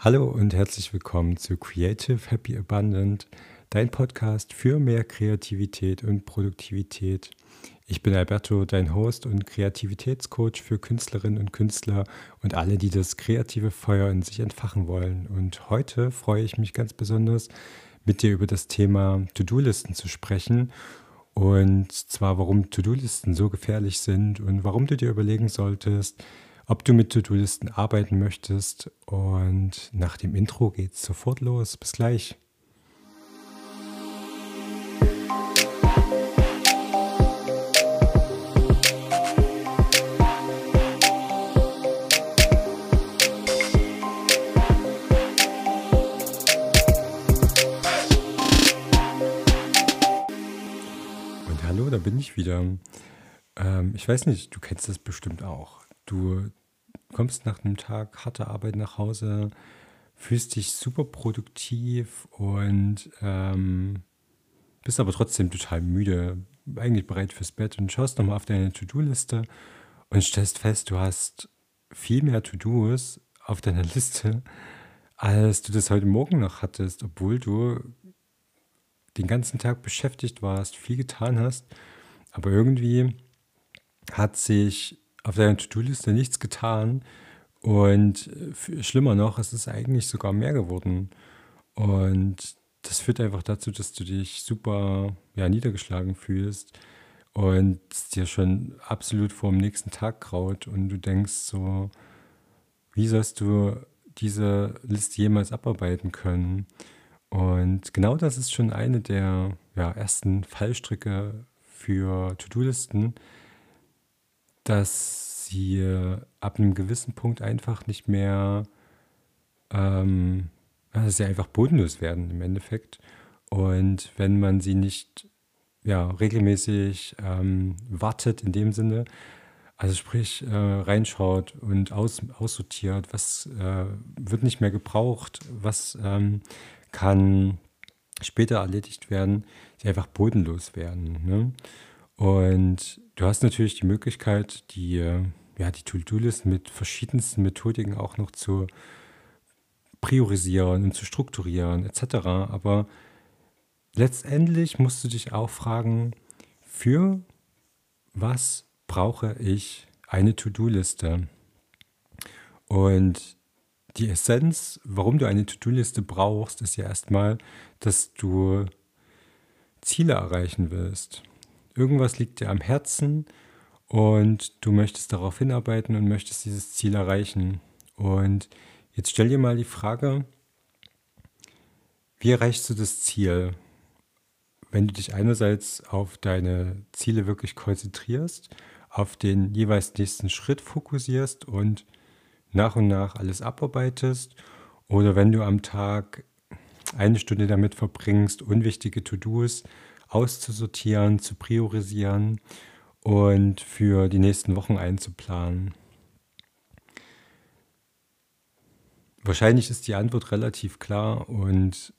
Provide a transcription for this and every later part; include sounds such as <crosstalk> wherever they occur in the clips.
Hallo und herzlich willkommen zu Creative Happy Abundant, dein Podcast für mehr Kreativität und Produktivität. Ich bin Alberto, dein Host und Kreativitätscoach für Künstlerinnen und Künstler und alle, die das kreative Feuer in sich entfachen wollen. Und heute freue ich mich ganz besonders, mit dir über das Thema To-Do-Listen zu sprechen. Und zwar, warum To-Do-Listen so gefährlich sind und warum du dir überlegen solltest, ob du mit To-Do-Listen arbeiten möchtest. Und nach dem Intro geht's sofort los. Bis gleich. Und hallo, da bin ich wieder. Ähm, ich weiß nicht, du kennst das bestimmt auch. Du kommst nach einem Tag harter Arbeit nach Hause, fühlst dich super produktiv und ähm, bist aber trotzdem total müde, eigentlich bereit fürs Bett und schaust nochmal auf deine To-Do-Liste und stellst fest, du hast viel mehr To-Dos auf deiner <laughs> Liste, als du das heute Morgen noch hattest, obwohl du den ganzen Tag beschäftigt warst, viel getan hast, aber irgendwie hat sich auf deiner To-Do-Liste nichts getan. Und äh, schlimmer noch, es ist eigentlich sogar mehr geworden. Und das führt einfach dazu, dass du dich super ja, niedergeschlagen fühlst und es dir schon absolut vor dem nächsten Tag graut und du denkst so, wie sollst du diese Liste jemals abarbeiten können? Und genau das ist schon eine der ja, ersten Fallstricke für To-Do-Listen, dass sie äh, ab einem gewissen Punkt einfach nicht mehr, ähm, dass sie einfach bodenlos werden im Endeffekt. Und wenn man sie nicht ja, regelmäßig ähm, wartet in dem Sinne, also sprich äh, reinschaut und aus, aussortiert, was äh, wird nicht mehr gebraucht, was ähm, kann später erledigt werden, die einfach bodenlos werden. Ne? Und du hast natürlich die Möglichkeit, die, ja, die To-Do-List mit verschiedensten Methodiken auch noch zu priorisieren und zu strukturieren etc. Aber letztendlich musst du dich auch fragen, für was brauche ich eine To-Do-Liste? Und die Essenz, warum du eine To-Do-Liste brauchst, ist ja erstmal, dass du Ziele erreichen willst irgendwas liegt dir am Herzen und du möchtest darauf hinarbeiten und möchtest dieses Ziel erreichen. Und jetzt stell dir mal die Frage, wie erreichst du das Ziel? Wenn du dich einerseits auf deine Ziele wirklich konzentrierst, auf den jeweils nächsten Schritt fokussierst und nach und nach alles abarbeitest, oder wenn du am Tag eine Stunde damit verbringst, unwichtige To-Dos auszusortieren, zu priorisieren und für die nächsten Wochen einzuplanen? Wahrscheinlich ist die Antwort relativ klar und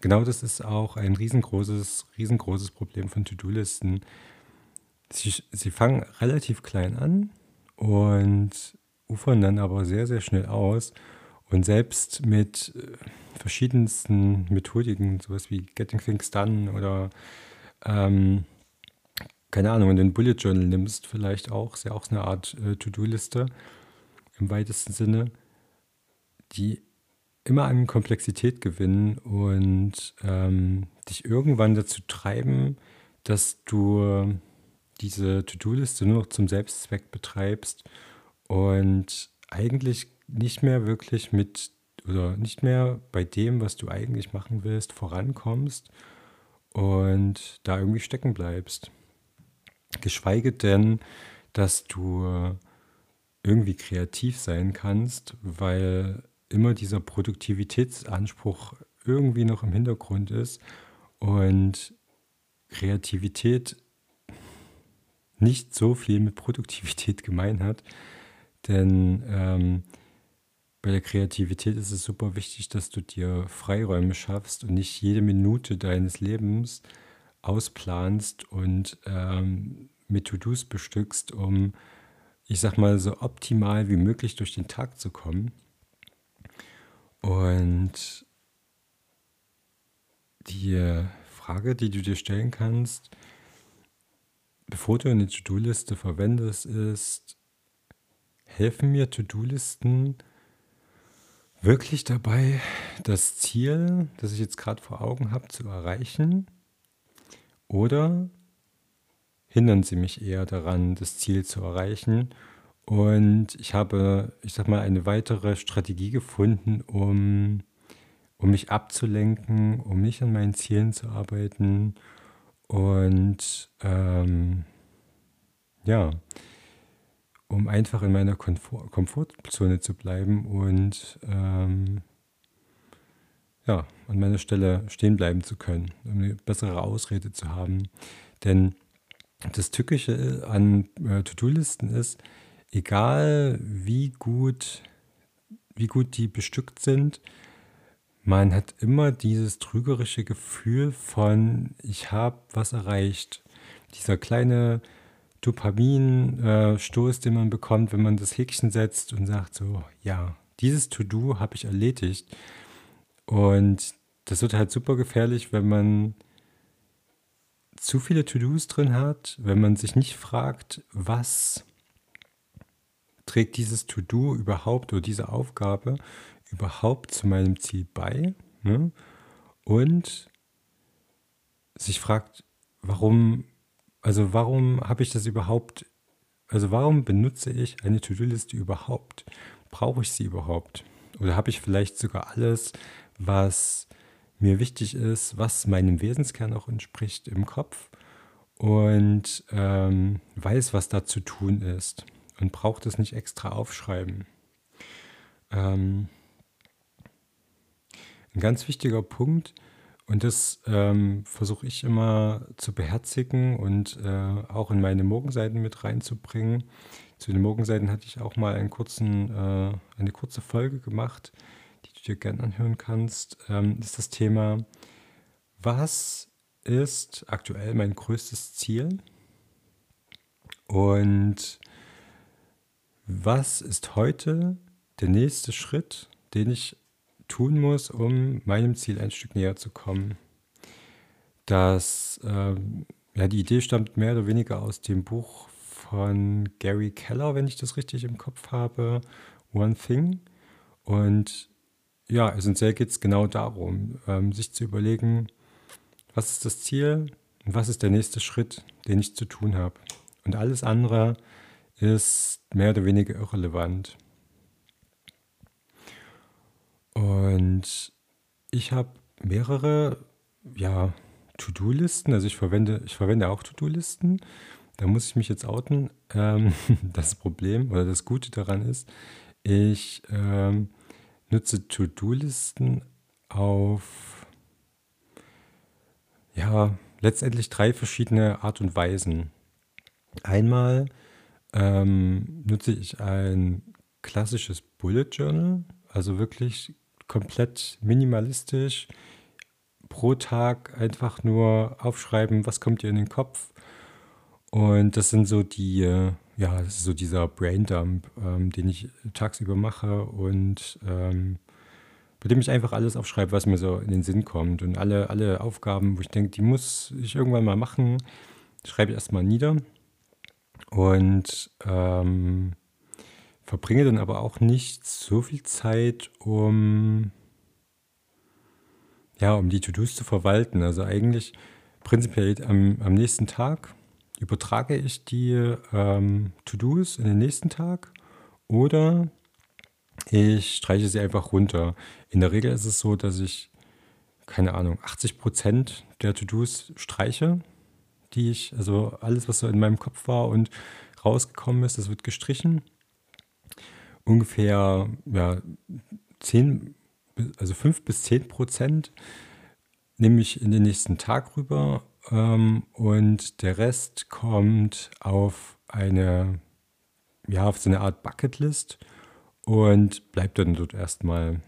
genau das ist auch ein riesengroßes, riesengroßes Problem von To-Do-Listen. Sie, sie fangen relativ klein an und ufern dann aber sehr, sehr schnell aus. Und selbst mit äh, verschiedensten Methodiken, sowas wie Getting Things Done oder ähm, keine Ahnung, wenn du ein Bullet Journal nimmst, vielleicht auch, ist ja auch eine Art äh, To-Do-Liste im weitesten Sinne, die immer an Komplexität gewinnen und ähm, dich irgendwann dazu treiben, dass du diese To-Do-Liste nur noch zum Selbstzweck betreibst und eigentlich nicht mehr wirklich mit oder nicht mehr bei dem, was du eigentlich machen willst, vorankommst und da irgendwie stecken bleibst. Geschweige denn, dass du irgendwie kreativ sein kannst, weil immer dieser Produktivitätsanspruch irgendwie noch im Hintergrund ist und Kreativität nicht so viel mit Produktivität gemein hat. Denn ähm, bei der Kreativität ist es super wichtig, dass du dir Freiräume schaffst und nicht jede Minute deines Lebens ausplanst und ähm, mit To-Dos bestückst, um, ich sag mal, so optimal wie möglich durch den Tag zu kommen. Und die Frage, die du dir stellen kannst, bevor du eine To-Do-Liste verwendest, ist, helfen mir To-Do-Listen wirklich dabei, das Ziel, das ich jetzt gerade vor Augen habe, zu erreichen? Oder hindern sie mich eher daran, das Ziel zu erreichen? Und ich habe, ich sag mal, eine weitere Strategie gefunden, um, um mich abzulenken, um nicht an meinen Zielen zu arbeiten und ähm, ja, um einfach in meiner Komfort Komfortzone zu bleiben und ähm, ja, an meiner Stelle stehen bleiben zu können, um eine bessere Ausrede zu haben. Denn das Tückische an äh, To-Do-Listen ist, egal wie gut, wie gut die bestückt sind, man hat immer dieses trügerische Gefühl von, ich habe was erreicht. Dieser kleine Dopaminstoß, äh, den man bekommt, wenn man das Häkchen setzt und sagt so, ja, dieses To-Do habe ich erledigt. Und das wird halt super gefährlich, wenn man zu viele To-Dos drin hat, wenn man sich nicht fragt, was trägt dieses To-Do überhaupt oder diese Aufgabe überhaupt zu meinem Ziel bei? Ne? Und sich fragt, warum, also warum habe ich das überhaupt, also warum benutze ich eine To-Do-Liste überhaupt? Brauche ich sie überhaupt? Oder habe ich vielleicht sogar alles, was mir wichtig ist, was meinem Wesenskern auch entspricht im Kopf und ähm, weiß, was da zu tun ist und braucht es nicht extra aufschreiben. Ähm, ein ganz wichtiger Punkt, und das ähm, versuche ich immer zu beherzigen und äh, auch in meine Morgenseiten mit reinzubringen. Zu den Morgenseiten hatte ich auch mal kurzen, äh, eine kurze Folge gemacht, die du dir gerne anhören kannst. Ähm, ist das Thema, was ist aktuell mein größtes Ziel? Und was ist heute der nächste Schritt, den ich tun muss, um meinem Ziel ein Stück näher zu kommen? Das, ähm, ja, die Idee stammt mehr oder weniger aus dem Buch von Gary Keller, wenn ich das richtig im Kopf habe, One Thing. Und ja, essentiell geht es genau darum, ähm, sich zu überlegen, was ist das Ziel und was ist der nächste Schritt, den ich zu tun habe. Und alles andere ist mehr oder weniger irrelevant. Und ich habe mehrere ja, To-Do-Listen, also ich verwende, ich verwende auch To-Do-Listen. Da muss ich mich jetzt outen. Ähm, <laughs> das Problem oder das Gute daran ist, ich ähm, nutze To-Do-Listen auf ja, letztendlich drei verschiedene Art und Weisen. Einmal ähm, nutze ich ein klassisches Bullet Journal, also wirklich komplett minimalistisch. Pro Tag einfach nur aufschreiben, was kommt dir in den Kopf. Und das sind so die, äh, ja, das ist so dieser Braindump, ähm, den ich tagsüber mache und ähm, bei dem ich einfach alles aufschreibe, was mir so in den Sinn kommt. Und alle, alle Aufgaben, wo ich denke, die muss ich irgendwann mal machen, schreibe ich erstmal nieder. Und ähm, verbringe dann aber auch nicht so viel Zeit, um ja, um die To-Dos zu verwalten. Also eigentlich prinzipiell am, am nächsten Tag übertrage ich die ähm, To-Dos in den nächsten Tag oder ich streiche sie einfach runter. In der Regel ist es so, dass ich, keine Ahnung, 80 Prozent der To-Dos streiche, die ich, also alles, was so in meinem Kopf war und rausgekommen ist, das wird gestrichen. Ungefähr ja, 10, also 5 bis 10 Prozent nehme ich in den nächsten Tag rüber ähm, und der Rest kommt auf eine, ja, auf so eine Art Bucketlist und bleibt dann dort erstmal.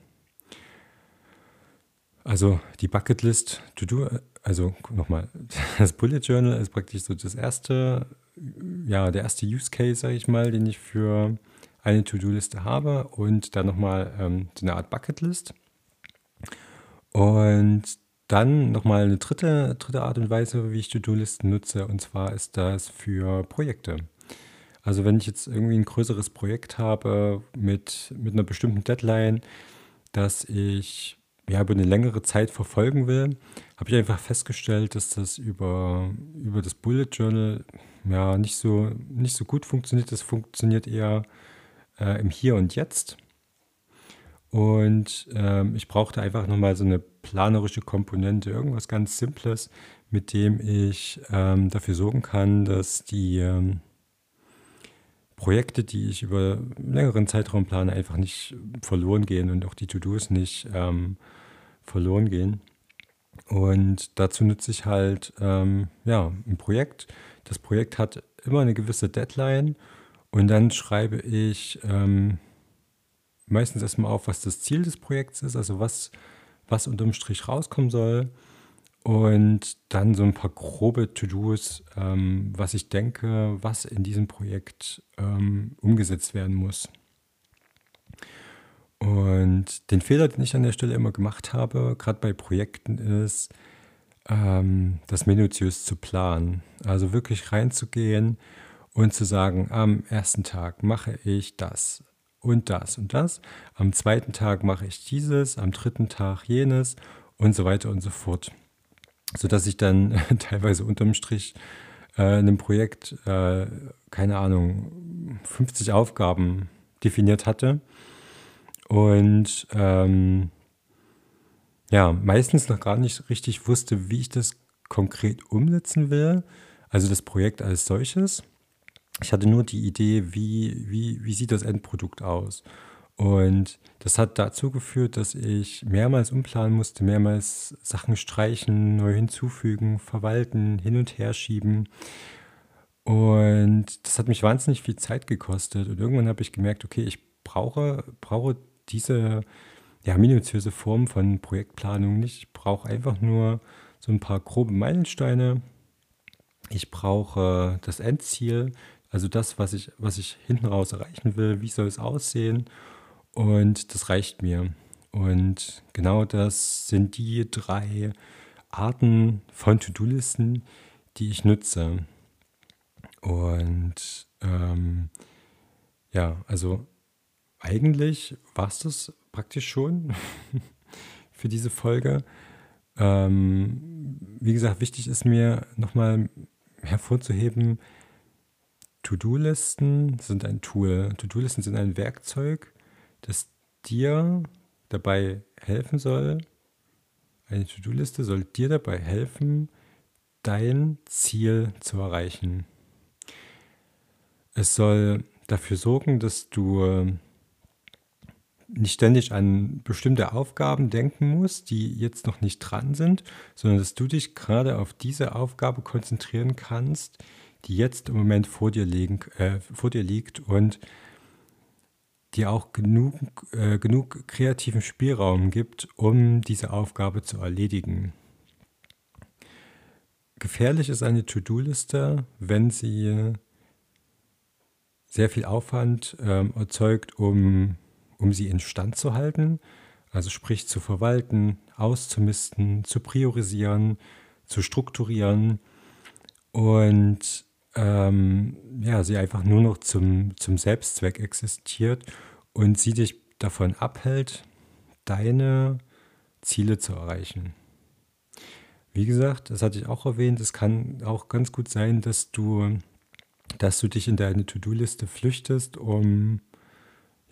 Also die Bucketlist, to do, also nochmal, <laughs> das Bullet Journal ist praktisch so das erste, ja, der erste Use Case, sage ich mal, den ich für eine To-Do-Liste habe und dann nochmal ähm, so eine Art Bucketlist. Und dann nochmal eine dritte, dritte Art und Weise, wie ich To-Do-Listen nutze, und zwar ist das für Projekte. Also wenn ich jetzt irgendwie ein größeres Projekt habe mit, mit einer bestimmten Deadline, das ich ja, über eine längere Zeit verfolgen will, habe ich einfach festgestellt, dass das über, über das Bullet Journal ja nicht so, nicht so gut funktioniert. Das funktioniert eher äh, im Hier und Jetzt. Und ähm, ich brauchte einfach nochmal so eine planerische Komponente, irgendwas ganz Simples, mit dem ich ähm, dafür sorgen kann, dass die ähm, Projekte, die ich über einen längeren Zeitraum plane, einfach nicht verloren gehen und auch die To-Dos nicht ähm, verloren gehen. Und dazu nutze ich halt ähm, ja, ein Projekt. Das Projekt hat immer eine gewisse Deadline und dann schreibe ich ähm, meistens erstmal auf, was das Ziel des Projekts ist, also was, was unterm Strich rauskommen soll. Und dann so ein paar grobe To-Dos, ähm, was ich denke, was in diesem Projekt ähm, umgesetzt werden muss. Und den Fehler, den ich an der Stelle immer gemacht habe, gerade bei Projekten, ist, ähm, das minutiös zu planen. Also wirklich reinzugehen und zu sagen, am ersten Tag mache ich das und das und das, am zweiten Tag mache ich dieses, am dritten Tag jenes und so weiter und so fort. Sodass ich dann <laughs> teilweise unterm Strich äh, in einem Projekt, äh, keine Ahnung, 50 Aufgaben definiert hatte und ähm, ja, meistens noch gar nicht richtig wusste, wie ich das konkret umsetzen will. Also das Projekt als solches. Ich hatte nur die Idee, wie, wie, wie sieht das Endprodukt aus. Und das hat dazu geführt, dass ich mehrmals umplanen musste, mehrmals Sachen streichen, neu hinzufügen, verwalten, hin und her schieben. Und das hat mich wahnsinnig viel Zeit gekostet. Und irgendwann habe ich gemerkt, okay, ich brauche, brauche diese ja, minutiöse Form von Projektplanung nicht. Ich brauche einfach nur so ein paar grobe Meilensteine. Ich brauche das Endziel, also das, was ich, was ich hinten raus erreichen will, wie soll es aussehen. Und das reicht mir. Und genau das sind die drei Arten von To-Do-Listen, die ich nutze. Und ähm, ja, also eigentlich war es das praktisch schon <laughs> für diese Folge. Ähm, wie gesagt, wichtig ist mir nochmal hervorzuheben, To-Do-Listen sind ein Tool. To-Do-Listen sind ein Werkzeug, das dir dabei helfen soll. Eine To-Do-Liste soll dir dabei helfen, dein Ziel zu erreichen. Es soll dafür sorgen, dass du nicht ständig an bestimmte Aufgaben denken musst, die jetzt noch nicht dran sind, sondern dass du dich gerade auf diese Aufgabe konzentrieren kannst, die jetzt im Moment vor dir, liegen, äh, vor dir liegt und dir auch genug, äh, genug kreativen Spielraum gibt, um diese Aufgabe zu erledigen. Gefährlich ist eine To-Do-Liste, wenn sie sehr viel Aufwand ähm, erzeugt, um um sie instand zu halten, also sprich zu verwalten, auszumisten, zu priorisieren, zu strukturieren und ähm, ja, sie einfach nur noch zum, zum Selbstzweck existiert und sie dich davon abhält, deine Ziele zu erreichen. Wie gesagt, das hatte ich auch erwähnt, es kann auch ganz gut sein, dass du, dass du dich in deine To-Do-Liste flüchtest, um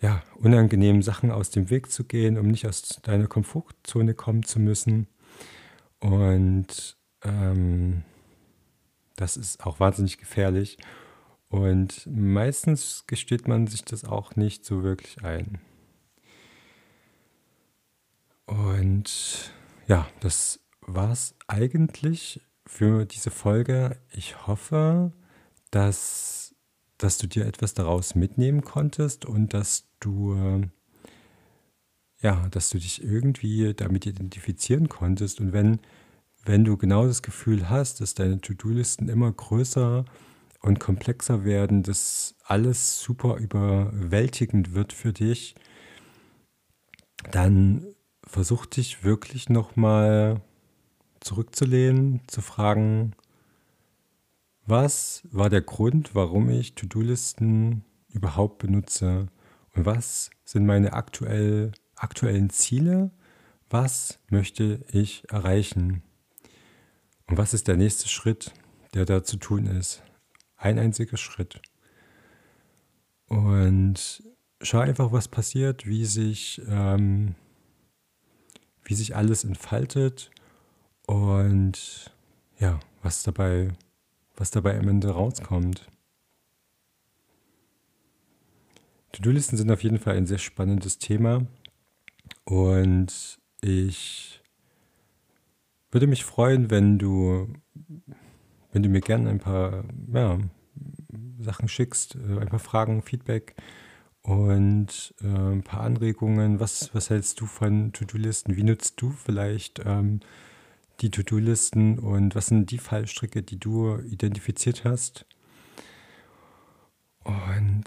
ja, unangenehmen Sachen aus dem Weg zu gehen, um nicht aus deiner Komfortzone kommen zu müssen. Und ähm, das ist auch wahnsinnig gefährlich. Und meistens gesteht man sich das auch nicht so wirklich ein. Und ja, das war es eigentlich für diese Folge. Ich hoffe, dass, dass du dir etwas daraus mitnehmen konntest und dass du, ja, dass du dich irgendwie damit identifizieren konntest. Und wenn, wenn du genau das Gefühl hast, dass deine To-Do-Listen immer größer und komplexer werden, dass alles super überwältigend wird für dich, dann versuch dich wirklich nochmal zurückzulehnen, zu fragen, was war der Grund, warum ich To-Do-Listen überhaupt benutze? Und was sind meine aktuell, aktuellen Ziele, was möchte ich erreichen und was ist der nächste Schritt, der da zu tun ist. Ein einziger Schritt. Und schau einfach, was passiert, wie sich, ähm, wie sich alles entfaltet und ja, was dabei, was dabei am Ende rauskommt. To-Do-Listen sind auf jeden Fall ein sehr spannendes Thema und ich würde mich freuen, wenn du, wenn du mir gerne ein paar ja, Sachen schickst, äh, ein paar Fragen, Feedback und äh, ein paar Anregungen. Was, was hältst du von To-Do-Listen? Wie nutzt du vielleicht ähm, die To-Do-Listen und was sind die Fallstricke, die du identifiziert hast? Und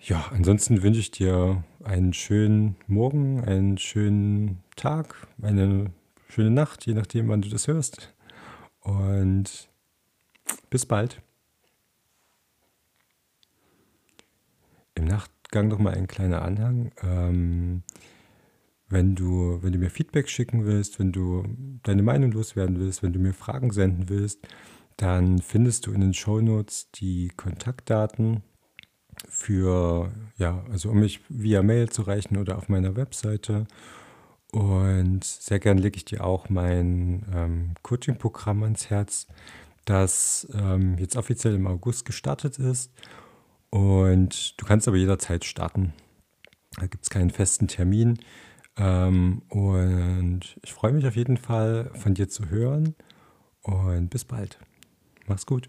ja, ansonsten wünsche ich dir einen schönen Morgen, einen schönen Tag, eine schöne Nacht, je nachdem, wann du das hörst. Und bis bald. Im Nachgang noch mal ein kleiner Anhang. Ähm, wenn du, wenn du mir Feedback schicken willst, wenn du deine Meinung loswerden willst, wenn du mir Fragen senden willst, dann findest du in den Show Notes die Kontaktdaten für, ja, also um mich via Mail zu reichen oder auf meiner Webseite. Und sehr gern lege ich dir auch mein ähm, Coaching-Programm ans Herz, das ähm, jetzt offiziell im August gestartet ist und du kannst aber jederzeit starten. Da gibt es keinen festen Termin. Ähm, und ich freue mich auf jeden Fall von dir zu hören. Und bis bald. Mach's gut.